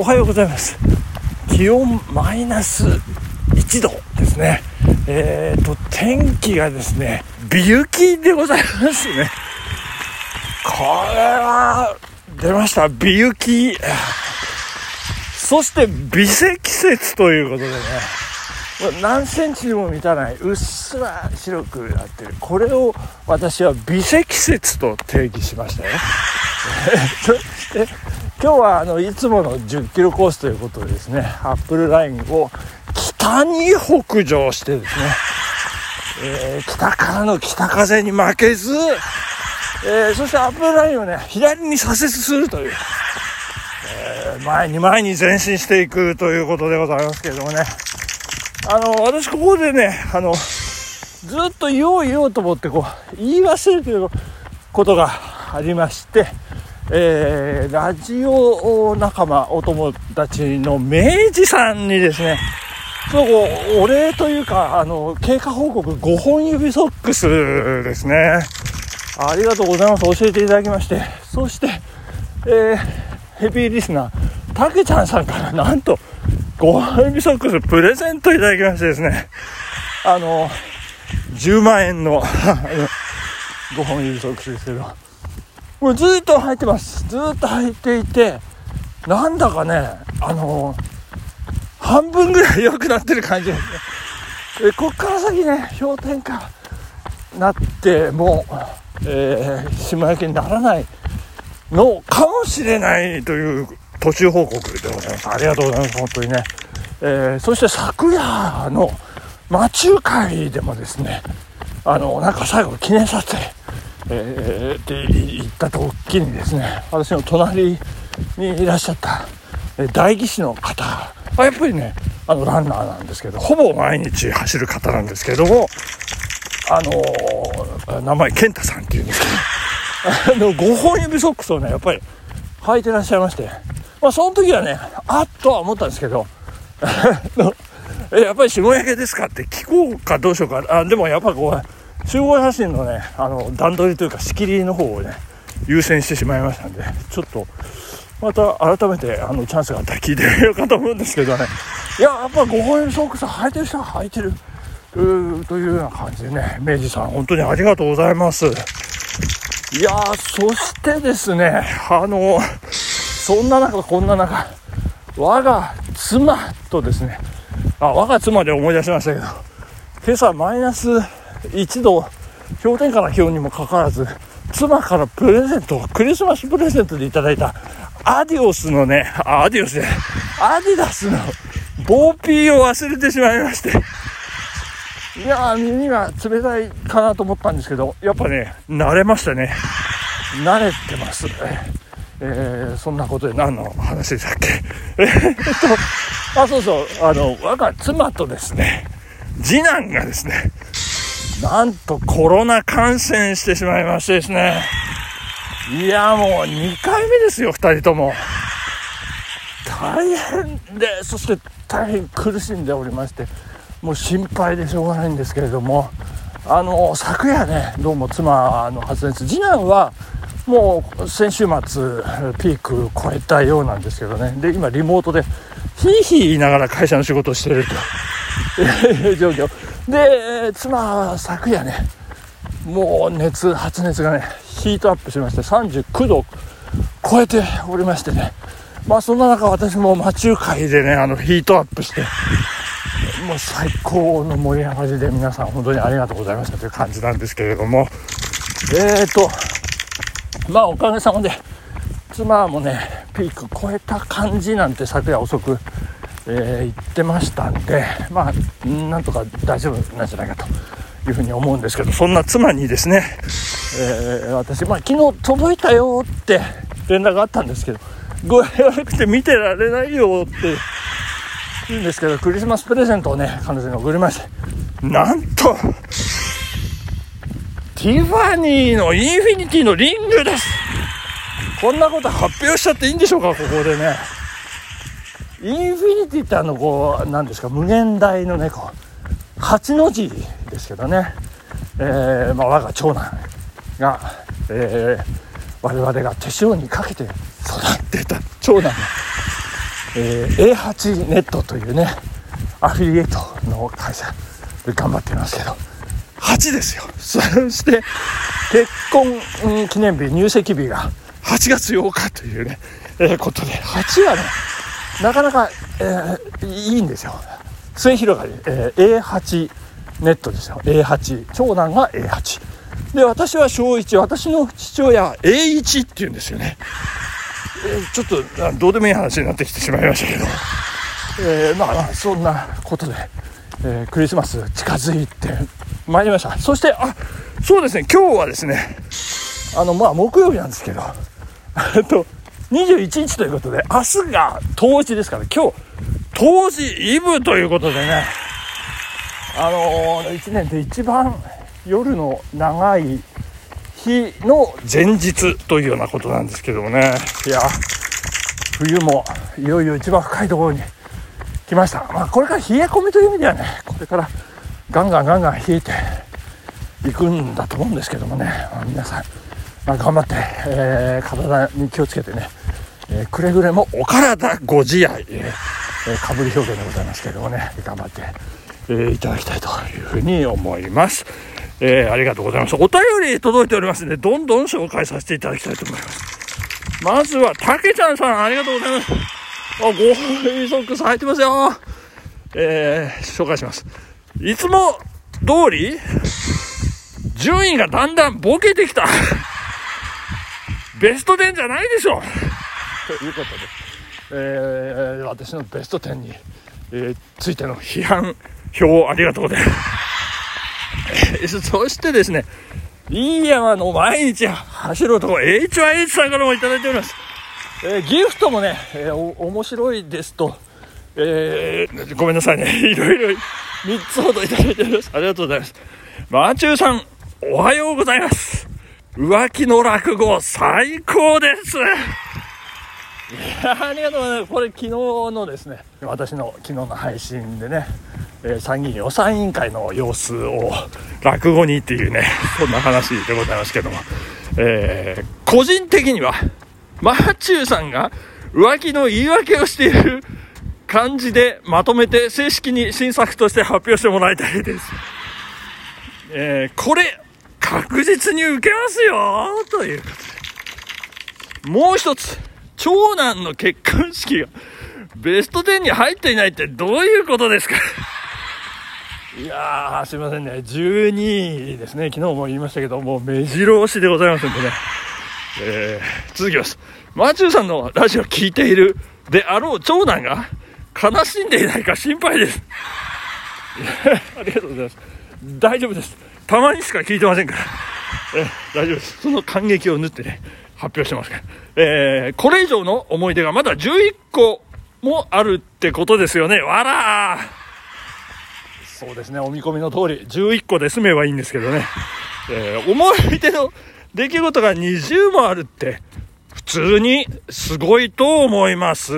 おはようございます。気温マイナス1度ですね。えーと天気がですね美雪でございますね。これは出ました。美雪。そして微積雪ということでね。何センチにも満たない。うっすら白くなってる。これを私は微積雪と定義しましたよ。今日はあのいつもの10キロコースということでですねアップルラインを北に北上してですね、えー、北からの北風に負けず、えー、そしてアップルラインをね左に左折するという、えー、前に前に前進していくということでございますけれどもね。あの私ここでねあのずっと言おう言おうと思ってこう言い忘れてることがありましてえー、ラジオ仲間、お友達の明治さんにですね、そうお礼というか、あの、経過報告5本指ソックスですね。ありがとうございます。教えていただきまして。そして、えー、ヘビーリスナー、たけちゃんさんからなんと5本指ソックスプレゼントいただきましてですね、あの、10万円の5本指ソックスですけど、もうずっと履いてます。ずっと履いていてなんだかねあのー、半分ぐらい良くなってる感じ。ですねでこっから先ね氷点下なってもう、えー、島焼けにならない。のかもしれないという途中報告でございます。ありがとうございます本当にね、えー、そして昨夜の魔中会でもですねあのなんか最後記念撮影。えー、って言った時にですね。私の隣にいらっしゃった、え代議士の方。はやっぱりねあのランナーなんですけどほぼ毎日走る方なんですけどもあのー、名前健太さんっていうんですけどあの5本指ソックスをねやっぱり履いてらっしゃいましてまあその時はねあっとは思ったんですけどやっぱり下焼けですかって聞こうかどうしようか。あでもやっぱこう集合写真のねあの段取りというか仕切りの方をね優先してしまいましたんでちょっとまた改めてあのチャンスがあったら聞いてみようかと思うんですけどね。いややっぱ5本指ソックス履いてる人は履いてるというような感じでね明治さん本当にありがとうございます。いやそしてですねあのそんな中こんな中我が妻とですねあ我が妻で思い出しましたけど今朝マイナス一度氷点下な気温にもかかわらず妻からプレゼントクリスマスプレゼントでいただいたアディオスのねアディオスでアディダスのボーピーを忘れてしまいまして。いやー耳が冷たいかなと思ったんですけどやっぱね慣れましたね。慣れてます。えー、そんなことで何の話でしたっけ？えっとあそうそうあの我が妻とですね次男がですねなんとコロナ感染してしまいましてですね。いや、もう2回目ですよ、2人とも。大変で、そして大変苦しんでおりまして、もう心配でしょうがないんですけれども、あの、昨夜ね、どうも妻の発熱、次男はもう先週末ピーク超えたようなんですけどね、で、今リモートでヒーヒー言いながら会社の仕事をしているという状況。で妻は昨夜ねもう熱発熱がねヒートアップしまして39度超えておりましてね。まあそんな中私も魔中会でねあのヒートアップしてもう最高の盛り上がりで皆さん本当にありがとうございました。という感じなんですけれども。えーとまあおかげさまで妻もねピーク超えた感じなんて昨夜遅くえー、言ってましたんで、まあ、なんとか大丈夫なんじゃないかというふうに思うんですけど、そんな妻にですね、えー、私、まあ、昨日届いたよって連絡があったんですけど、具合悪くて見てられないよって言うんですけど、クリスマスプレゼントをね、彼女に送りまして、なんと、ティファニーのインフィニティのリングですこんなこと発表しちゃっていいんでしょうか、ここでね。インフィニティってあのこう何ですか無限大のねこう8の字ですけどね、えー、まあ、我が長男が、えー、我々が手塩にかけて育ってた長男。がえー、A8 ネットというねアフィリエイトの会社で頑張ってますけど。8ですよ。そして結婚記念日入籍日が8月8日というね、えー、ことで。8はねなかなか、えー、いいんですよ。末広がり、えー、A8 ネットですよ。A8 長男が A8 で私は小1私の父親 A1 っていうんですよね、えー、ちょっとどうでもいい話になってきてしまいましたけど、えー、まあそんなことで、え、クリスマス近づいてまいりました。そしてあそうですね。今日はですねあのまあ木曜日なんですけど。と21日ということで明日が冬至ですから今日冬至イブということでね。あのー、1年で一番夜の長い日の前日というようなことなんですけどもね。いや冬もいよいよ一番深いところに来ました、まあ、これから冷え込みという意味ではねこれからガンガンガンガン冷えていくんだと思うんですけどもね、まあ、皆さん、まあ、頑張って、えー、体に気をつけてね、ー、くれぐれもお体ご自愛、えー、かぶり表現でございますけれどもね頑張って、えー、いただきたいというふうに思います。えー、ありがとうございます。お便り届いておりますので、どんどん紹介させていただきたいと思います。まずは、たけちゃんさん、ありがとうございます。あ、ゴーソックス入ってますよ。えー、紹介します。いつも通り、順位がだんだんボケてきた。ベスト10じゃないでしょ。ということで、えー、私のベスト10に、えー、ついての批判 票ありがとうございます。そしてですね、いい山の毎日走る男 HYH さんからもいただいております。えー、ギフトもね、えー、お面白いですと、えー、ごめんなさいね。いろいろ3つほどいただいております。ありがとうございます。マーチューさん、おはようございます。浮気の落語、最高です。ありがとうございます。これ昨日のですね、私の昨日の配信でね、えー、参議院予算委員会の様子を落語にっていうね、そんな話でございますけども、えー、個人的には、マーチューさんが浮気の言い訳をしている感じでまとめて正式に新作として発表してもらいたいです。えー、これ、確実に受けますよということで。もう一つ、長男の結婚式がベスト10に入っていないってどういうことですか？いやー、すいませんね。12位ですね。昨日も言いましたけど、もう目白押しでございますんでね。えー、続きます。マーチューさんのラジオ聞いているであろう長男が悲しんでいないか心配です。ありがとうございます。大丈夫です。たまにしか聞いてませんから。え大丈夫です。その感激を縫ってね、発表してますから。えー、これ以上の思い出がまだ11個もあるってことですよね。わらーそうですね、お見込みの通り、11個で済めばいいんですけどね、えー、思い出の出来事が20もあるって、普通にすごいと思います。い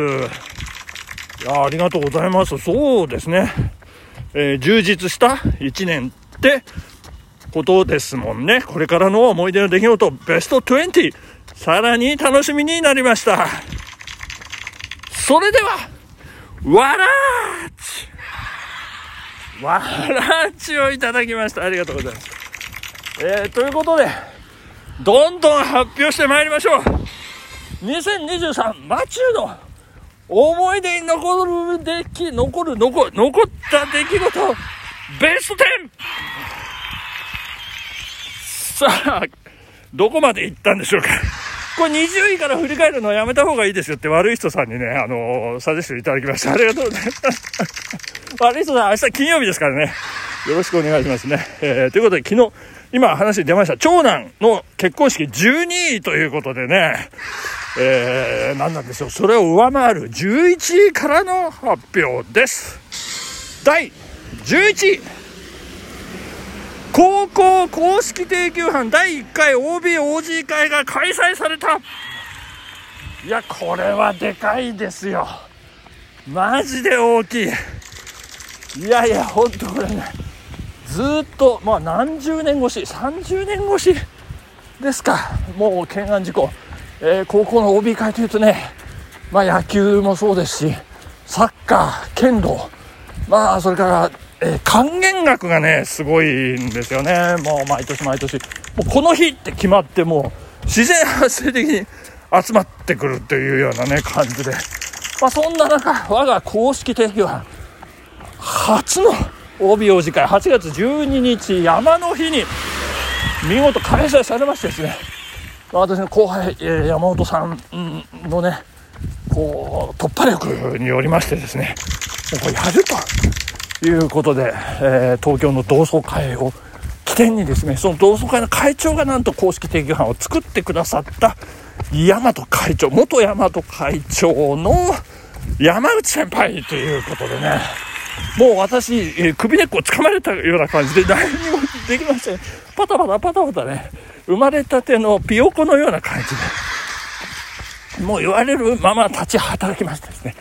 やありがとうございます。そうですね。えー、充実した1年ってことですもんね。これからの思い出の出来事、ベスト20、さらに楽しみになりました。それでは、わらーちわらーちをいただきました。ありがとうございます。えー、ということで、どんどん発表してまいりましょう。2023マチューの思い出に残る出来、残る、残、残った出来事、ベスト 10! さあ、どこまで行ったんでしょうか。これ20位から振り返るのはやめた方がいいですよって悪い人さんにね、あのー、サジェスいただきました。ありがとうございます。悪い人さん、明日金曜日ですからね。よろしくお願いしますね。えー、ということで昨日、今話に出ました、長男の結婚式12位ということでね、えー、何なんでしょう。それを上回る11位からの発表です。第11位。高校公式定休班第1回 OBOG 会が開催された。いやこれはでかいですよ。マジで大きい。いやいやほんとこれねずっとまあ何十年越し30年越しですか。もう懸案事故、えー、高校の OB 会というとねまあ、野球もそうですしサッカー剣道。まあそれから、えー還元額がねすごいんですよね。もう毎年毎年。もうこの日って決まってもう自然発生的に集まってくるというようなね感じで。まあそんな中我が公式定義は初の OB 次会8月12日山の日に見事開催されましてですね。私の後輩、え山本さんのねこう突破力によりましてですね。もうこやると。いうことで、えー東京の同窓会を起点にですねその同窓会の会長がなんと公式定義班を作ってくださった大和会長元大和会長の山内先輩ということでね。もう私、えー首根っこを掴まれたような感じで何にもできません。パタパタパタパタね。生まれたてのピヨコのような感じで。もう言われるまま立ち働きましてですね。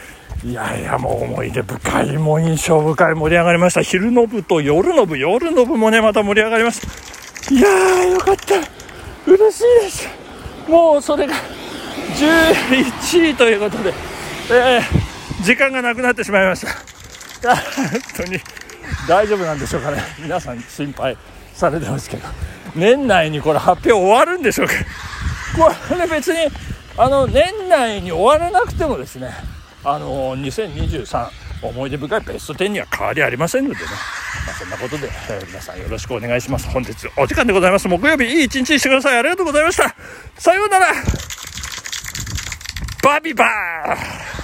いやいやもう思い出深いもう印象深い盛り上がりました。昼の部と夜の部夜の部もねまた盛り上がりました。いやーよかった。嬉しいです。もうそれが11位ということで、えー時間がなくなってしまいました。本当に大丈夫なんでしょうかね。皆さん心配されてますけど。年内にこれ発表終わるんでしょうか。これ別にあの年内に終わらなくてもですねあの2023思い出深いベスト10には変わりありませんのでね、まあ、そんなことで、えー皆さんよろしくお願いします。本日お時間でございます。木曜日いい一日にしてください。ありがとうございました。さようなら。バビバー。